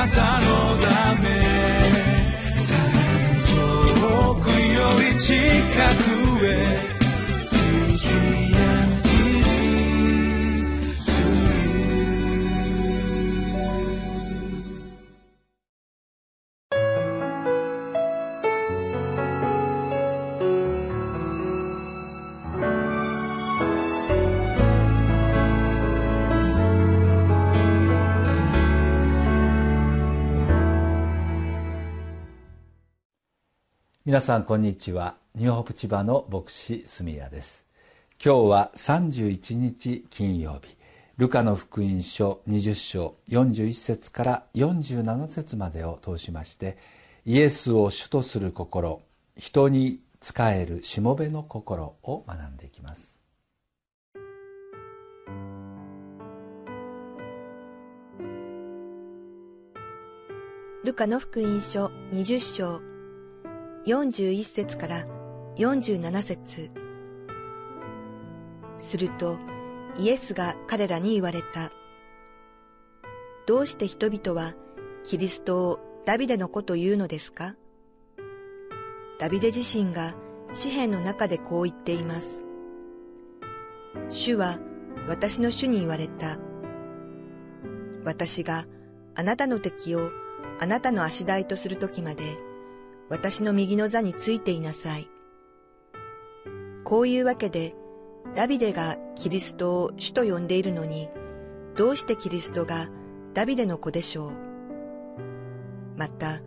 なたのため。遠くより近く。皆さんこんにちは。ニューホープ千葉の牧師住谷です。今日は31日金曜日。ルカの福音書20章41節から47節までを通しましてイエスを主とする心人に仕えるしもべの心を学んでいきます。ルカの福音書20章41節から47節するとイエスが彼らに言われた。どうして人々はキリストをダビデの子というのですか？ダビデ自身が詩篇の中でこう言っています。主は私の主に言われた。私があなたの敵をあなたの足台とするときまで私の右の座についていなさい。こういうわけで、ダビデがキリストを主と呼んでいるのに、どうしてキリストがダビデの子でしょう？また、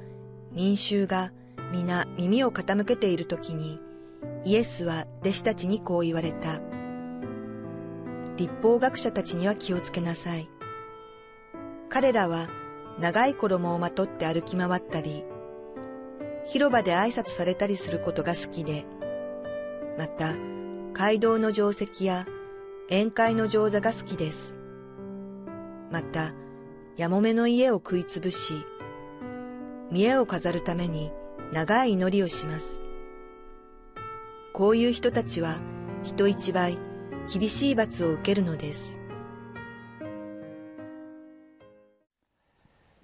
民衆が皆耳を傾けているときに、イエスは弟子たちにこう言われた。立法学者たちには気をつけなさい。彼らは長い衣をまとって歩き回ったり、広場で挨拶されたりすることが好きで、また、街道の定石や宴会の定座が好きです。また、やもめの家を食いつぶし、見栄を飾るために長い祈りをします。こういう人たちは人一倍厳しい罰を受けるのです。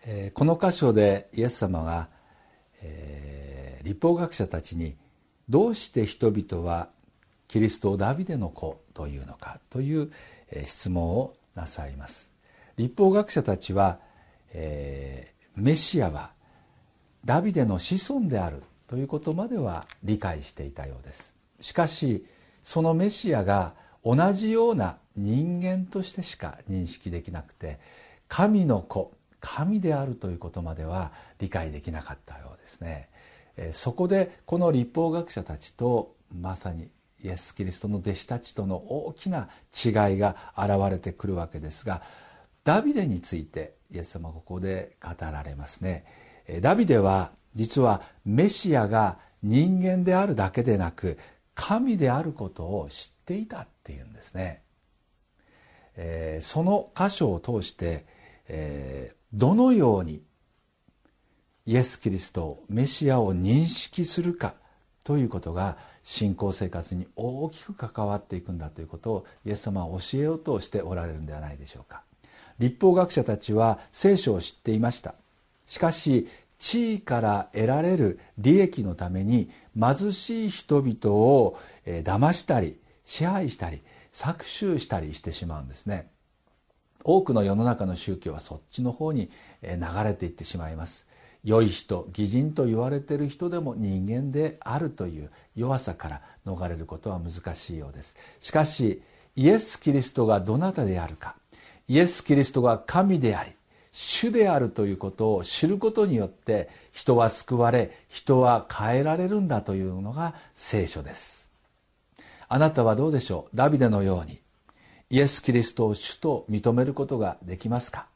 えー、この箇所でイエス様が、立法学者たちにどうして人々はキリストをダビデの子というのかという質問をなさいます。立法学者たちは、えー、メシアはダビデの子孫であるということまでは理解していたようです。しかしそのメシアが同じような人間としてしか認識できなくて神の子神であるということまでは理解できなかったようですね。そこでこの立法学者たちとまさにイエス・キリストの弟子たちとの大きな違いが現れてくるわけですがダビデについてイエス様ここで語られますね。ダビデは実はメシアが人間であるだけでなく神であることを知っていたっていうんですね。えー、その箇所を通して、えー、どのようにイエス・キリストメシアを認識するかということが信仰生活に大きく関わっていくんだということをイエス様は教えようとしておられるんではないでしょうか。立法学者たちは聖書を知っていました。しかし地位から得られる利益のために貧しい人々を騙したり支配したり搾取したりしてしまうんですね。多くの世の中の宗教はそっちの方に流れていってしまいます。良い人義人と言われている人でも人間であるという弱さから逃れることは難しいようです。しかしイエス・キリストがどなたであるか。イエス・キリストが神であり主であるということを知ることによって人は救われ人は変えられるんだというのが聖書です。あなたはどうでしょう？ダビデのようにイエス・キリストを主と認めることができますか？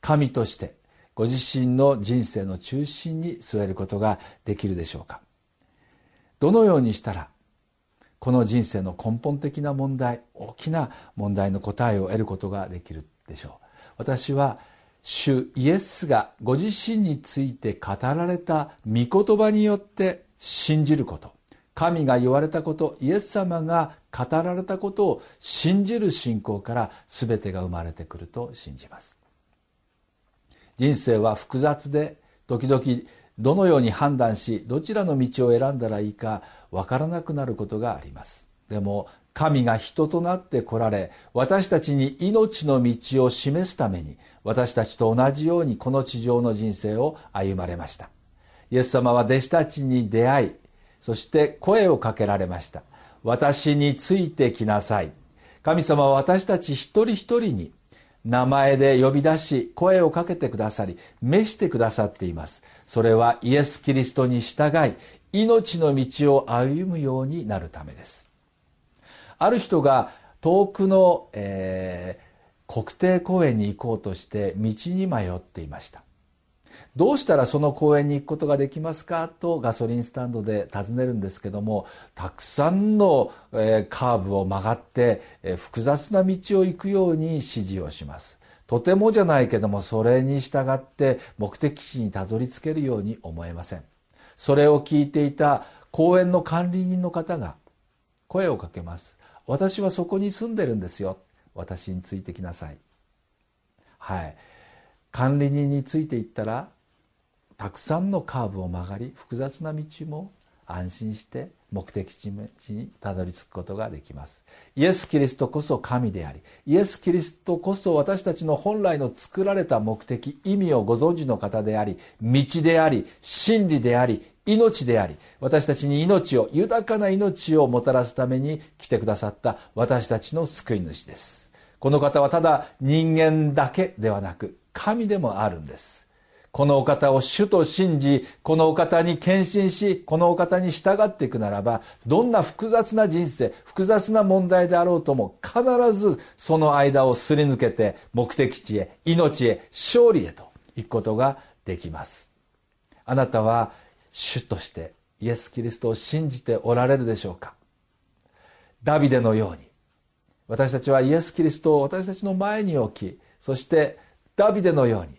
神としてご自身の人生の中心に据えることができるでしょうか？どのようにしたらこの人生の根本的な問題大きな問題の答えを得ることができるでしょう？私は主イエスがご自身について語られた御言葉によって信じること。神が言われたことイエス様が語られたことを信じる信仰から全てが生まれてくると信じます。人生は複雑で時々どのように判断しどちらの道を選んだらいいかわからなくなることがあります。でも神が人となって来られ私たちに命の道を示すために私たちと同じようにこの地上の人生を歩まれました。イエス様は弟子たちに出会いそして声をかけられました。私についてきなさい。神様は私たち一人一人に名前で呼び出し声をかけてくださり召してくださっています。それはイエス・キリストに従い命の道を歩むようになるためです。ある人が遠くの、えー、国定公園に行こうとして道に迷っていました。どうしたらその公園に行くことができますか？とガソリンスタンドで尋ねるんですけどもたくさんの、え、カーブを曲がって、え、複雑な道を行くように指示をします。とてもじゃないけどもそれに従って目的地にたどり着けるように思えません。それを聞いていた公園の管理人の方が声をかけます。私はそこに住んでるんですよ。私についてきなさい。はい。管理人についていったらたくさんのカーブを曲がり複雑な道も安心して目的地にたどり着くことができます。イエス・キリストこそ神でありイエス・キリストこそ私たちの本来の作られた目的意味をご存知の方であり道であり真理であり命であり私たちに命を豊かな命をもたらすために来てくださった私たちの救い主です。この方はただ人間だけではなく神でもあるんです。このお方を主と信じこのお方に献身しこのお方に従っていくならばどんな複雑な人生複雑な問題であろうとも必ずその間をすり抜けて目的地へ命へ勝利へと行くことができます。あなたは主としてイエス・キリストを信じておられるでしょうか？ダビデのように私たちはイエス・キリストを私たちの前に置きそしてダビデのように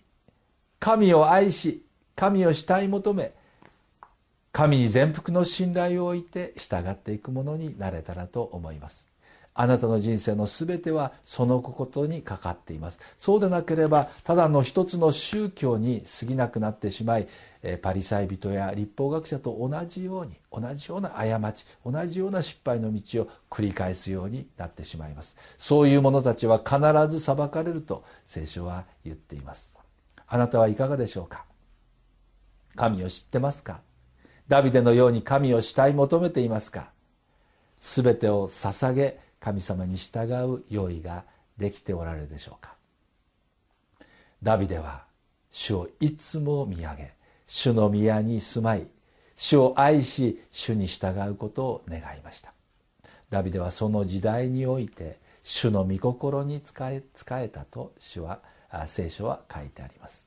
神を愛し神を慕い求め神に全幅の信頼を置いて従っていくものになれたらと思います。あなたの人生の全てはそのことにかかっています。そうでなければただの一つの宗教に過ぎなくなってしまいパリサイ人や立法学者と同じように同じような過ち同じような失敗の道を繰り返すようになってしまいます。そういう者たちは必ず裁かれると聖書は言っています。あなたはいかがでしょうか？神を知ってますか？ダビデのように神を慕い求めていますか？全てを捧げ神様に従う用意ができておられるでしょうか？ダビデは主をいつも見上げ主の宮に住まい主を愛し主に従うことを願いました。ダビデはその時代において主の御心に仕えたと主は聖書は書いてあります。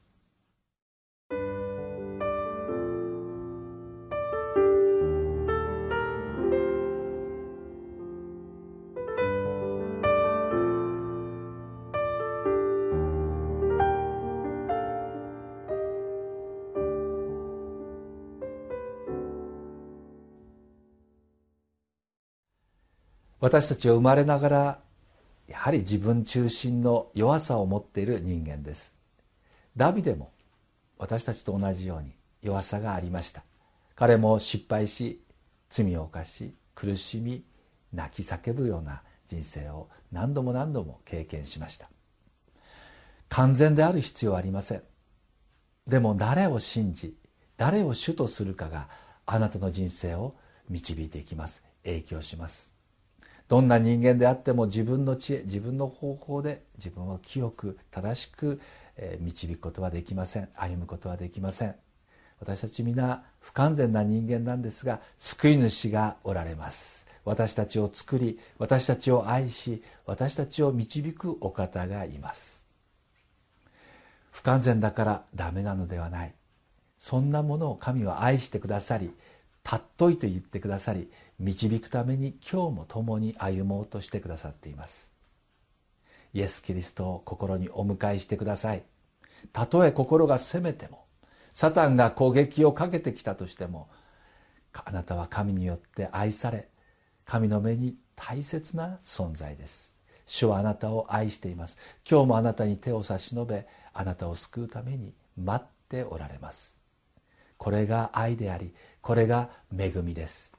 私たちは生まれながらやはり自分中心の弱さを持っている人間です。ダビデも私たちと同じように弱さがありました。彼も失敗し罪を犯し苦しみ泣き叫ぶような人生を何度も何度も経験しました。完全である必要はありません。でも誰を信じ誰を主とするかがあなたの人生を導いていきます。影響します。どんな人間であっても自分の知恵自分の方法で自分を清く正しく導くことはできません。歩むことはできません。私たち皆不完全な人間なんですが救い主がおられます。私たちを作り私たちを愛し私たちを導くお方がいます。不完全だからダメなのではない。そんなものを神は愛してくださり尊いと言ってくださり導くために今日も共に歩もうとしてくださっています。イエス・キリストを心にお迎えしてください。たとえ心が責めてもサタンが攻撃をかけてきたとしてもあなたは神によって愛され神の目に大切な存在です。主はあなたを愛しています。今日もあなたに手を差し伸べあなたを救うために待っておられます。これが愛でありこれが恵みです。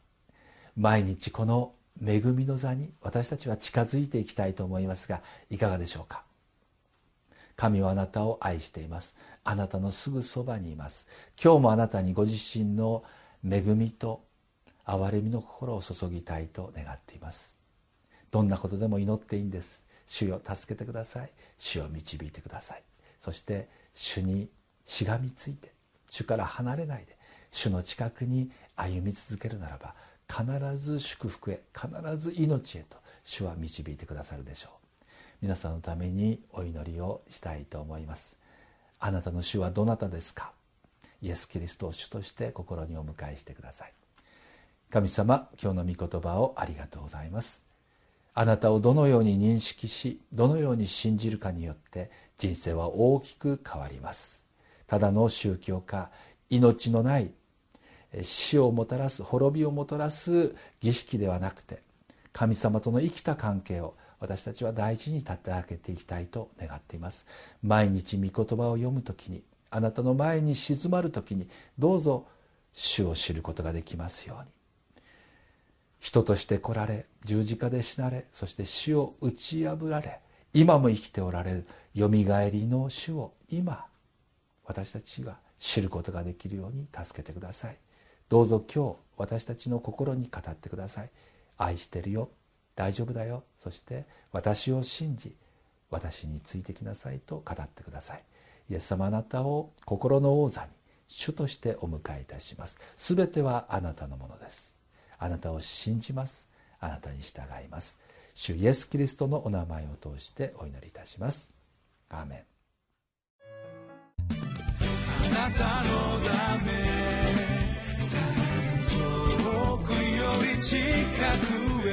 毎日この恵みの座に私たちは近づいていきたいと思いますがいかがでしょうか？神はあなたを愛しています。あなたのすぐそばにいます。今日もあなたにご自身の恵みと憐れみの心を注ぎたいと願っています。どんなことでも祈っていいんです。主よ助けてください。主を導いてください。そして主にしがみついて主から離れないで主の近くに歩み続けるならば必ず祝福へ必ず命へと主は導いてくださるでしょう。皆さんのためにお祈りをしたいと思います。あなたの主はどなたですか？イエス・キリストを主として心にお迎えしてください。神様今日の御言葉をありがとうございます。あなたをどのように認識しどのように信じるかによって人生は大きく変わります。ただの宗教家命のない死をもたらす滅びをもたらす儀式ではなくて神様との生きた関係を私たちは大事に立て上げていきたいと願っています。毎日御言葉を読む時にあなたの前に静まる時にどうぞ主を知ることができますように。人として来られ十字架で死なれそして死を打ち破られ今も生きておられるよみがえりの主を今私たちが知ることができるように助けてください。どうぞ今日私たちの心に語ってください。愛してるよ。大丈夫だよ。そして私を信じ私についてきなさいと語ってください。イエス様あなたを心の王座に主としてお迎えいたします。すべてはあなたのものです。あなたを信じます。あなたに従います。主イエス・キリストのお名前を通してお祈りいたします。アーメン。なたのため。遠くより近くへ。